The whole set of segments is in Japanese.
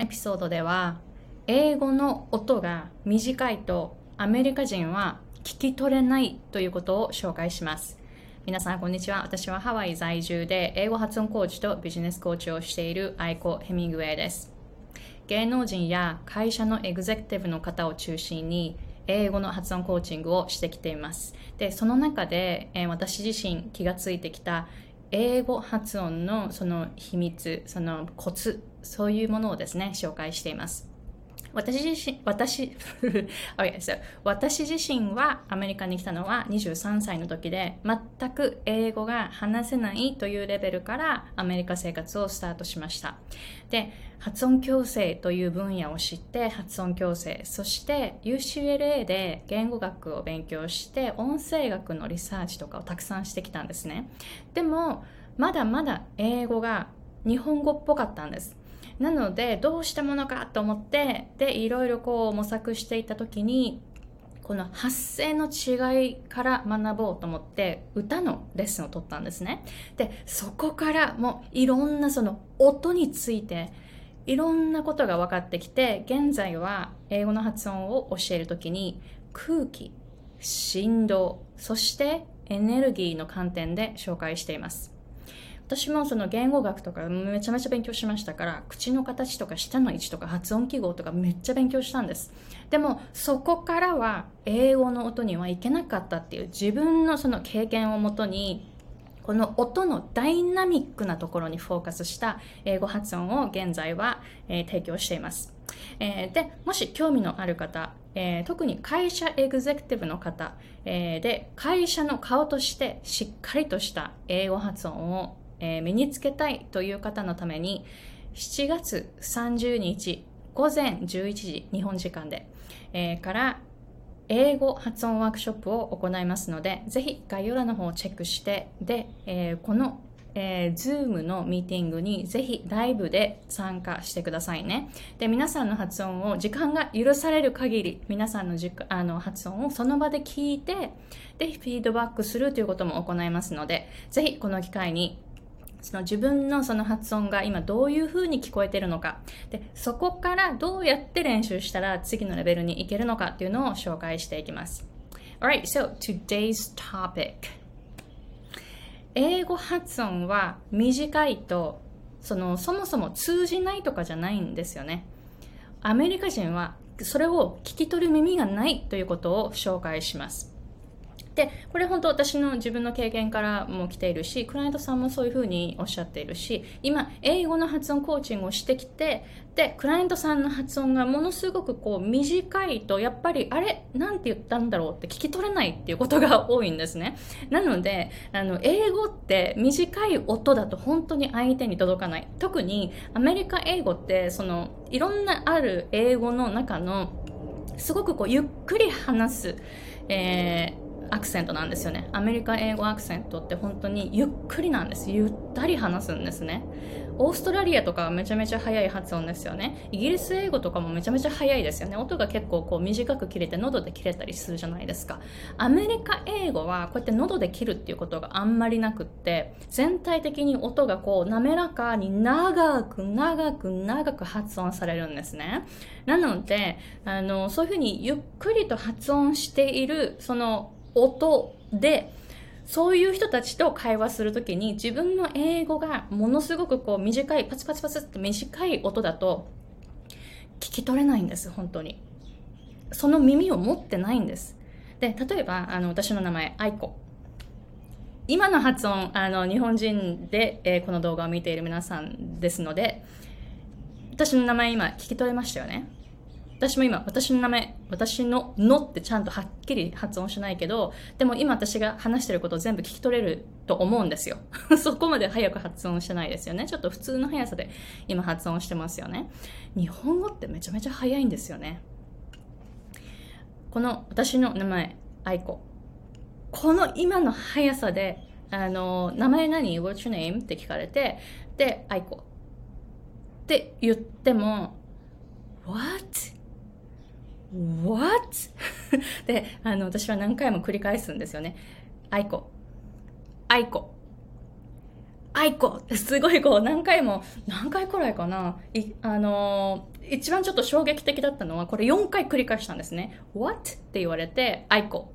エピソードでは英語の音が短いとアメリカ人は聞き取れないということを紹介します。皆さんこんにちは。私はハワイ在住で英語発音コーチとビジネスコーチをしているアイコ・ヘミングウェイです。芸能人や会社のエグゼクティブの方を中心に英語の発音コーチングをしてきています。でその中で、えー、私自身気がついてきた英語発音のその秘密そのコツそういうものをですね紹介しています私自身、私、okay, so, 私自身はアメリカに来たのは23歳の時で全く英語が話せないというレベルからアメリカ生活をスタートしました。で、発音矯正という分野を知って発音矯正、そして UCLA で言語学を勉強して音声学のリサーチとかをたくさんしてきたんですね。でも、まだまだ英語が日本語っぽかったんです。なのでどうしたものかと思ってでいろいろこう模索していた時にこの発声の違いから学ぼうと思って歌のレッスンを取ったんですねでそこからもういろんなその音についていろんなことが分かってきて現在は英語の発音を教える時に空気振動そしてエネルギーの観点で紹介しています。私もその言語学とかめちゃめちゃ勉強しましたから口の形とか舌の位置とか発音記号とかめっちゃ勉強したんです。でもそこからは英語の音にはいけなかったっていう自分のその経験をもとにこの音のダイナミックなところにフォーカスした英語発音を現在は、えー、提供しています、えー、でもし興味のある方えー、特に会社エグゼクティブの方、え、で会社の顔としてしっかりとした英語発音をえ、身につけたいという方のために7月30日午前11時日本時間で、えー、から英語発音ワークショップを行いますのでぜひ概要欄の方をチェックしてで、えー、このえー、Zoom のミーティングにぜひライブで参加してくださいね。で、皆さんの発音を時間が許される限り、皆さんのじあの発音をその場で聞いて、で、フィードバックするということも行いますので、ぜひこの機会にその自分のその発音が今どういう風に聞こえてるのか。でそこからどうやって練習したら次のレベルに行けるのかっていうのを紹介していきます。Alright, so today's topic. 英語発音は短いとそのそもそも通じないとかじゃないんですよね。アメリカ人はそれを聞き取る耳がないということを紹介します。でこれ本当私の自分の経験からも来ているしクライアントさんもそういうふうにおっしゃっているし今英語の発音コーチングをしてきてでクライアントさんの発音がものすごくこう短いとやっぱりあれなんて言ったんだろうって聞き取れないっていうことが多いんですね。なのであの英語って短い音だと本当に相手に届かない。特にアメリカ英語ってそのいろんなある英語の中のすごくこうゆっくり話す、えーアクセントなんですよね。アメリカ英語アクセントって本当にゆっくりなんです。ゆったり話すんですね。オーストラリアとかはめちゃめちゃ速い発音ですよね。イギリス英語とかもめちゃめちゃ速いですよね。音が結構こう短く切れて喉で切れたりするじゃないですか。アメリカ英語はこうやって喉で切るっていうことがあんまりなくって全体的に音がこう滑らかに長く長く長く発音されるんですね。なのであのそういうふうにゆっくりと発音しているその音でそういう人たちと会話するときに自分の英語がものすごくこう短いパツパツパツって短い音だと聞き取れないんです本当に。その耳を持ってないんです。で例えばあの私の名前愛子今の発音あの日本人で、えー、この動画を見ている皆さんですので私の名前今聞き取れましたよね。私も今、私の名前、私ののってちゃんとはっきり発音しないけど、でも今私が話してることを全部聞き取れると思うんですよ。そこまで早く発音してないですよね。ちょっと普通の速さで今発音してますよね。日本語ってめちゃめちゃ早いんですよね。この私の名前、愛子。この今の速さで、あの、名前何 ?What's your name? って聞かれて、で、愛子。って言っても、What? What? で、あの、私は何回も繰り返すんですよね。愛子。愛子。あいこすごいこう何回も、何回くらいかなあのー、一番ちょっと衝撃的だったのは、これ4回繰り返したんですね。What? って言われて、あいこ。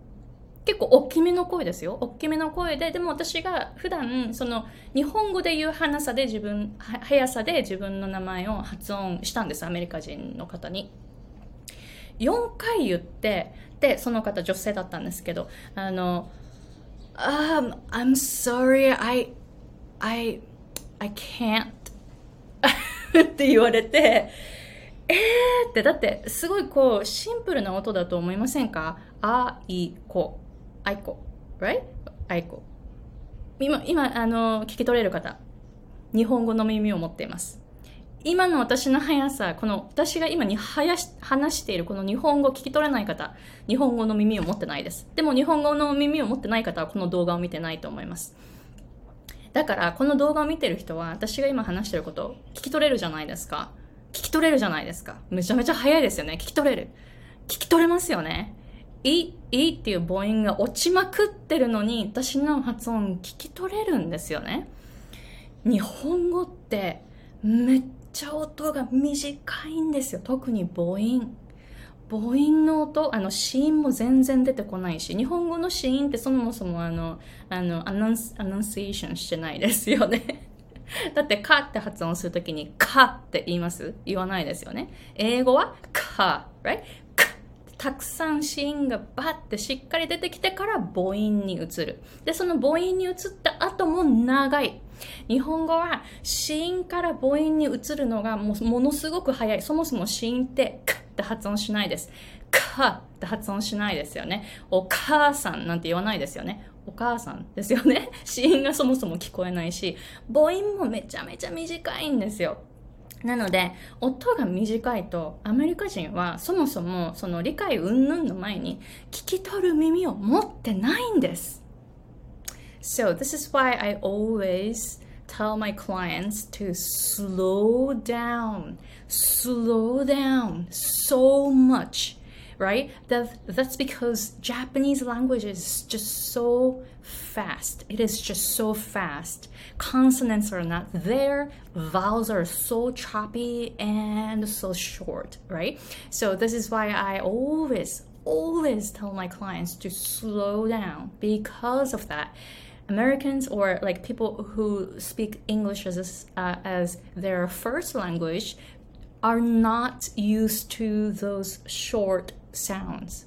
結構大きめの声ですよ。大きめの声で、でも私が普段、その、日本語で言う速さで自分、速さで自分の名前を発音したんです。アメリカ人の方に。4回言って、で、その方女性だったんですけど、あの、um, I'm sorry, I, I, I can't って言われて、えーって、だってすごいこうシンプルな音だと思いませんか？あいこ。あいこ。right? あいこ。今、今、あの、聞き取れる方。日本語の耳を持っています。今の私の速さ、この私が今に話しているこの日本語聞き取れない方、日本語の耳を持ってないです。でも日本語の耳を持ってない方はこの動画を見てないと思います。だからこの動画を見てる人は私が今話していることを聞き取れるじゃないですか。聞き取れるじゃないですか。めちゃめちゃ早いですよね。聞き取れる。聞き取れますよね。いい、いいっていう母音が落ちまくってるのに私の発音聞き取れるんですよね。日本語ってめっちゃ音が短いんですよ。特に母音。母音の音、あの、子音も全然出てこないし、日本語の子音ってそもそもあの、あの、アナンス、アナンシエーションしてないですよね。だって、かって発音するときに、かって言います？言わないですよね。英語は、か、right? たくさん子音がバッてしっかり出てきてから母音に移る。で、その母音に移った後も長い。日本語は子音から母音に移るのがもものすごく早い。そもそも子音ってカって発音しないです。カって発音しないですよね。お母さんなんて言わないですよね。お母さんですよね。子音がそもそも聞こえないし、母音もめちゃめちゃ短いんですよ。なので、音が短いと、アメリカ人はそもそもその理解云々の前に聞き取る耳を持ってないんです。So this is why I always tell my clients to slow down, slow down so much, right? That, that's because Japanese language is just so fast. It is just so fast. Consonants are not there, vowels are so choppy and so short, right? So this is why I always, always tell my clients to slow down because of that Americans or like people who speak English as uh, as their first language are not used to those short sounds.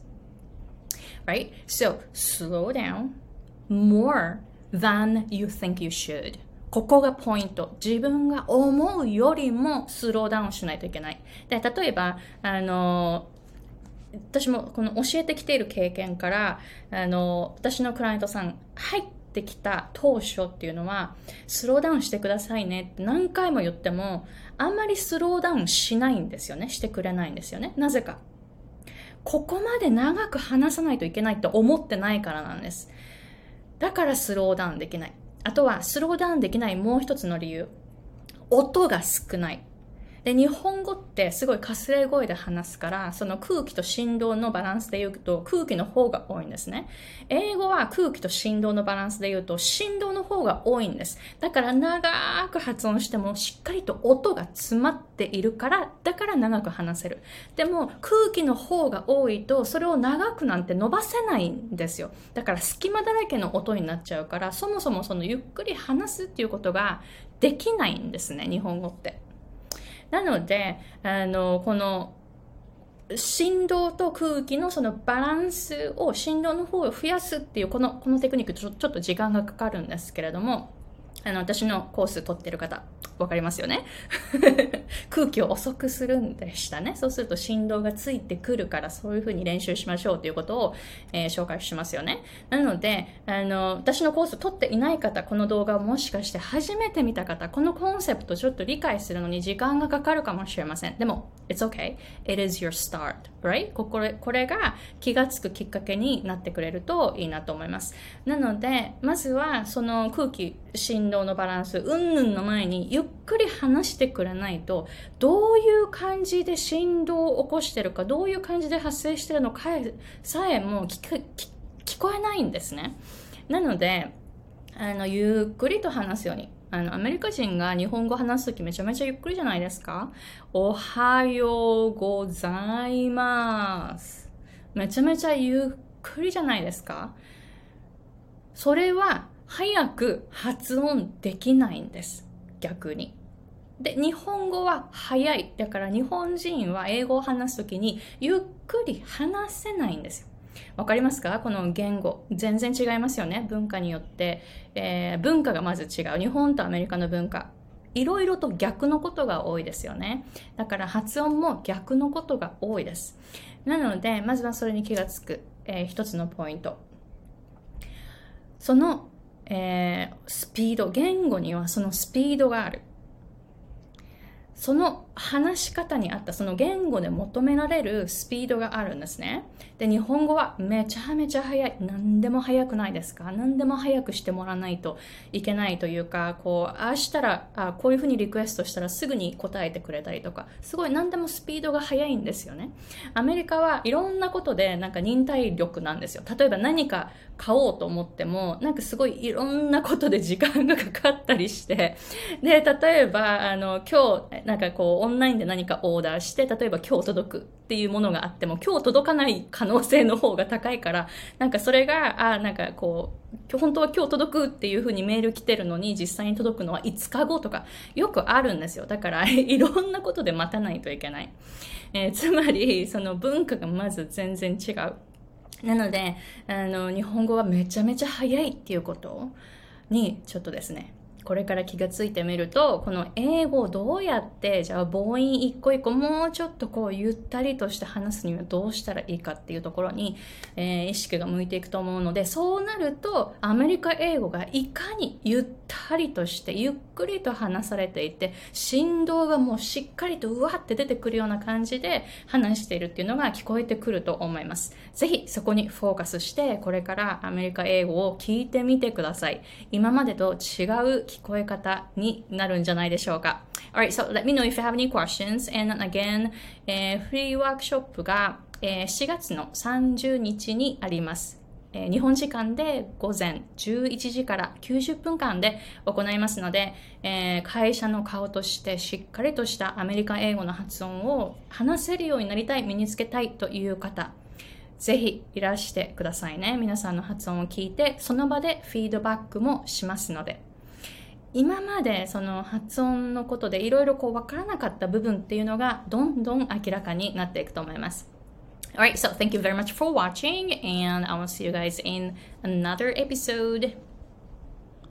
Right? So slow down more than you think you should. ここがポイント。自分が思うよりもスローダウンしないといけない。で、例えば、あの、私もこの教えてきている経験から、あの、私のクライアントさん、はいってきた当初っていうのは、スローダウンしてくださいねって何回も言っても、あんまりスローダウンしないんですよね。してくれないんですよね。なぜか。ここまで長く話さないといけないと思ってないからなんです。だからスローダウンできない。あとは、スローダウンできないもう一つの理由。音が少ない。で、日本語ってすごいかすれ声で話すから、その空気と振動のバランスで言うと空気の方が多いんですね。英語は空気と振動のバランスで言うと振動の方が多いんです。だから長く発音してもしっかりと音が詰まっているから、だから長く話せる。でも空気の方が多いとそれを長くなんて伸ばせないんですよ。だから隙間だらけの音になっちゃうから、そもそもそのゆっくり話すっていうことができないんですね、日本語って。なので、あの、この、振動と空気のそのバランスを振動の方を増やすっていうこのこのテクニックちょちょっと時間がかかるんですけれどもあの私のコース取ってる方わかりますよね 空気を遅くするんでしたね。そうすると振動がついてくるからそういうふうに練習しましょうということを、えー、紹介しますよね。なので、あの、私のコースを取っていない方、この動画をもしかして初めて見た方、このコンセプトちょっと理解するのに時間がかかるかもしれません。でも、it's okay. It is your start, right? これ、これが気がつくきっかけになってくれるといいなと思います。なので、まずはその空気、振動のバランス、うんぬんの前にゆっくり話してくれないと、どういう感じで振動を起こしてるか、どういう感じで発生してるのかさえも聞聞こえないんですね。なので、あの、ゆっくりと話すように。あの、アメリカ人が日本語話すときめちゃめちゃゆっくりじゃないですか？おはようございます。めちゃめちゃゆっくりじゃないですか？それは早く発音できないんです。逆に。で、日本語は早い。だから日本人は英語を話すときにゆっくり話せないんですよ。わかりますか？この言語。全然違いますよね。文化によって。えー、文化がまず違う。日本とアメリカの文化。いろいろと逆のことが多いですよね。だから発音も逆のことが多いです。なので、まずはそれに気がつく、えー、一つのポイント。その、えー、スピード、言語にはそのスピードがある。その話し方に合ったその言語で求められるスピードがあるんですね。で、日本語はめちゃめちゃ早い。何でも早くないですか？何でも早くしてもらわないといけないというか、こう、ああしたら、あこういうふうにリクエストしたらすぐに答えてくれたりとか、すごい何でもスピードが速いんですよね。アメリカはいろんなことでなんか忍耐力なんですよ。例えば何か買おうと思っても、なんかすごいいろんなことで時間がかかったりして、で、例えば、あの、今日、なんかこう、オンラインで何かオーダーして、例えば今日届くっていうものがあっても、今日届かない可能性の方が高いから、なんかそれが、あ、なんかこう、本当は今日届くっていう風にメール来てるのに、実際に届くのは5日後とか、よくあるんですよ。だから、いろんなことで待たないといけない。えー、つまり、その文化がまず全然違う。なので、あの、日本語はめちゃめちゃ早いっていうことに、ちょっとですね、これから気がついてみるとこの英語をどうやってじゃあ母音一個一個もうちょっとこうゆったりとして話すにはどうしたらいいかっていうところに、えー、意識が向いていくと思うのでそうなるとアメリカ英語がいかにゆったりとしてゆっくりと話されていて振動がもうしっかりとうわって出てくるような感じで話しているっていうのが聞こえてくると思います。ぜひそこにフォーカスしてこれからアメリカ英語を聞いてみてください。今までと違う聞こえ方になるんじゃないでしょうか。Alright, so let me know if you have any questions. And again, え、フリーワークショップが、えー、4月の30日にあります。日本時間で午前11時から90分間で行いますので、えー、会社の顔としてしっかりとしたアメリカ英語の発音を話せるようになりたい、身につけたいという方、ぜひいらしてくださいね。皆さんの発音を聞いて、その場でフィードバックもしますので。今までその発音のことでいろいろこう分からなかった部分っていうのがどんどん明らかになっていくと思います。Alright, so thank you very much for watching and I will see you guys in another episode.